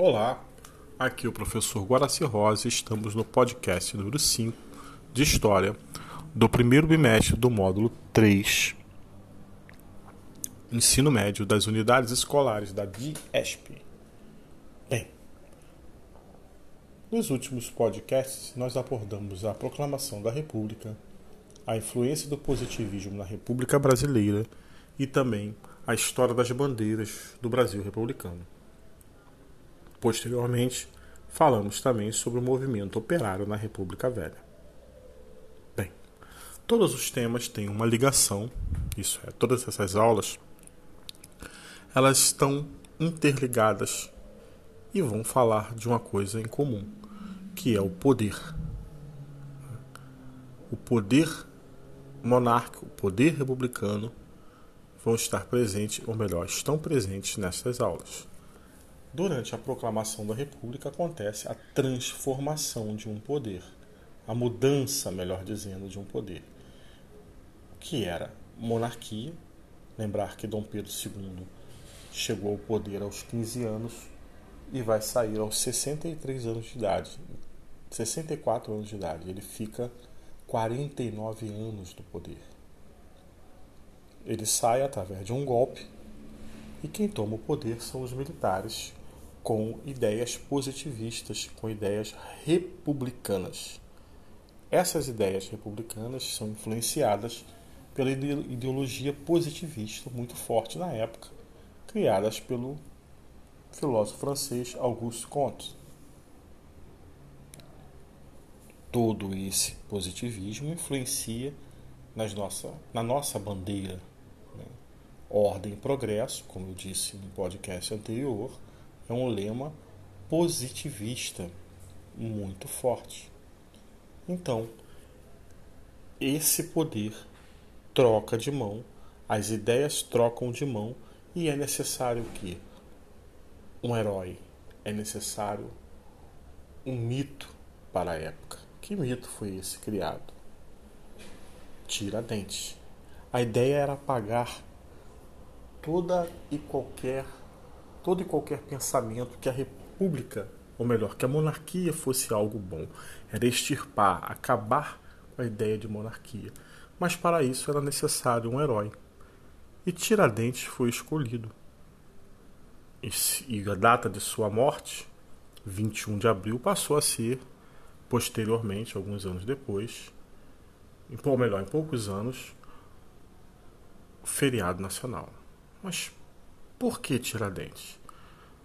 Olá, aqui é o professor Guaraci Rosa e estamos no podcast número 5 de História do primeiro bimestre do módulo 3, Ensino Médio das Unidades Escolares da DIESP. Bem, nos últimos podcasts nós abordamos a proclamação da República, a influência do positivismo na República Brasileira e também a história das bandeiras do Brasil republicano. Posteriormente, falamos também sobre o movimento operário na República Velha. Bem, todos os temas têm uma ligação, isso é, todas essas aulas, elas estão interligadas e vão falar de uma coisa em comum, que é o poder. O poder monárquico, o poder republicano vão estar presentes, ou melhor, estão presentes nessas aulas. Durante a proclamação da República acontece a transformação de um poder, a mudança, melhor dizendo, de um poder, que era monarquia. Lembrar que Dom Pedro II chegou ao poder aos 15 anos e vai sair aos 63 anos de idade, 64 anos de idade. Ele fica 49 anos do poder. Ele sai através de um golpe e quem toma o poder são os militares com ideias positivistas, com ideias republicanas. Essas ideias republicanas são influenciadas pela ideologia positivista muito forte na época, criadas pelo filósofo francês Auguste Comte. Todo esse positivismo influencia nas nossa, na nossa bandeira, né? ordem e progresso, como eu disse no podcast anterior, é um lema positivista muito forte. Então, esse poder troca de mão, as ideias trocam de mão e é necessário que um herói, é necessário um mito para a época. Que mito foi esse criado? Tiradentes. A ideia era apagar toda e qualquer todo e qualquer pensamento que a república, ou melhor, que a monarquia fosse algo bom. Era extirpar, acabar com a ideia de monarquia. Mas para isso era necessário um herói. E Tiradentes foi escolhido. E a data de sua morte, 21 de abril, passou a ser, posteriormente, alguns anos depois, ou melhor, em poucos anos, feriado nacional. Mas por que Tiradentes?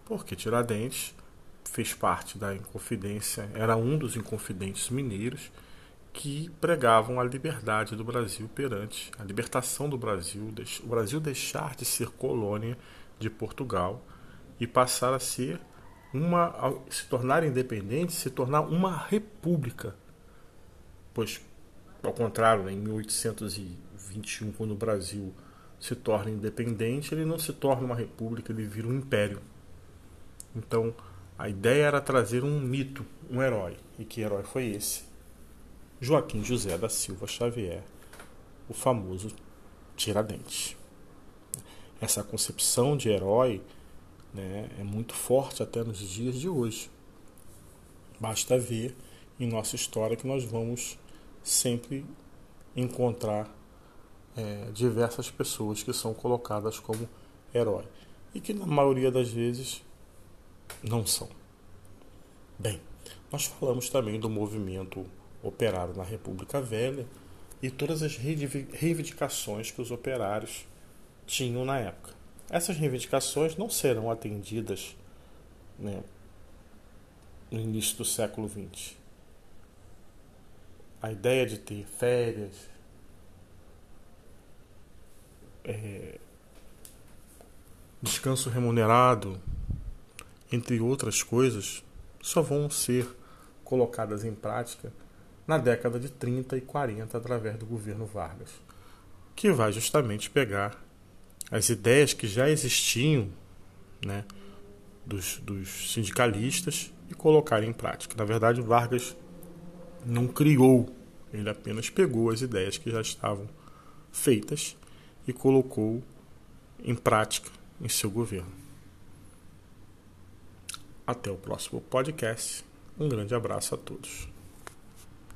Porque Tiradentes fez parte da Inconfidência, era um dos Inconfidentes mineiros que pregavam a liberdade do Brasil perante a libertação do Brasil, o Brasil deixar de ser colônia de Portugal e passar a ser uma se tornar independente, se tornar uma república. Pois ao contrário, em 1821, quando o Brasil se torna independente, ele não se torna uma república, ele vira um império. Então, a ideia era trazer um mito, um herói. E que herói foi esse? Joaquim José da Silva Xavier, o famoso Tiradentes. Essa concepção de herói né, é muito forte até nos dias de hoje. Basta ver em nossa história que nós vamos sempre encontrar é, diversas pessoas que são colocadas como herói e que na maioria das vezes não são. Bem, nós falamos também do movimento operário na República Velha e todas as reivindicações que os operários tinham na época. Essas reivindicações não serão atendidas né, no início do século XX. A ideia de ter férias, é, descanso remunerado, entre outras coisas, só vão ser colocadas em prática na década de 30 e 40 através do governo Vargas, que vai justamente pegar as ideias que já existiam né, dos, dos sindicalistas e colocar em prática. Na verdade, Vargas não criou, ele apenas pegou as ideias que já estavam feitas e colocou em prática em seu governo. Até o próximo podcast. Um grande abraço a todos.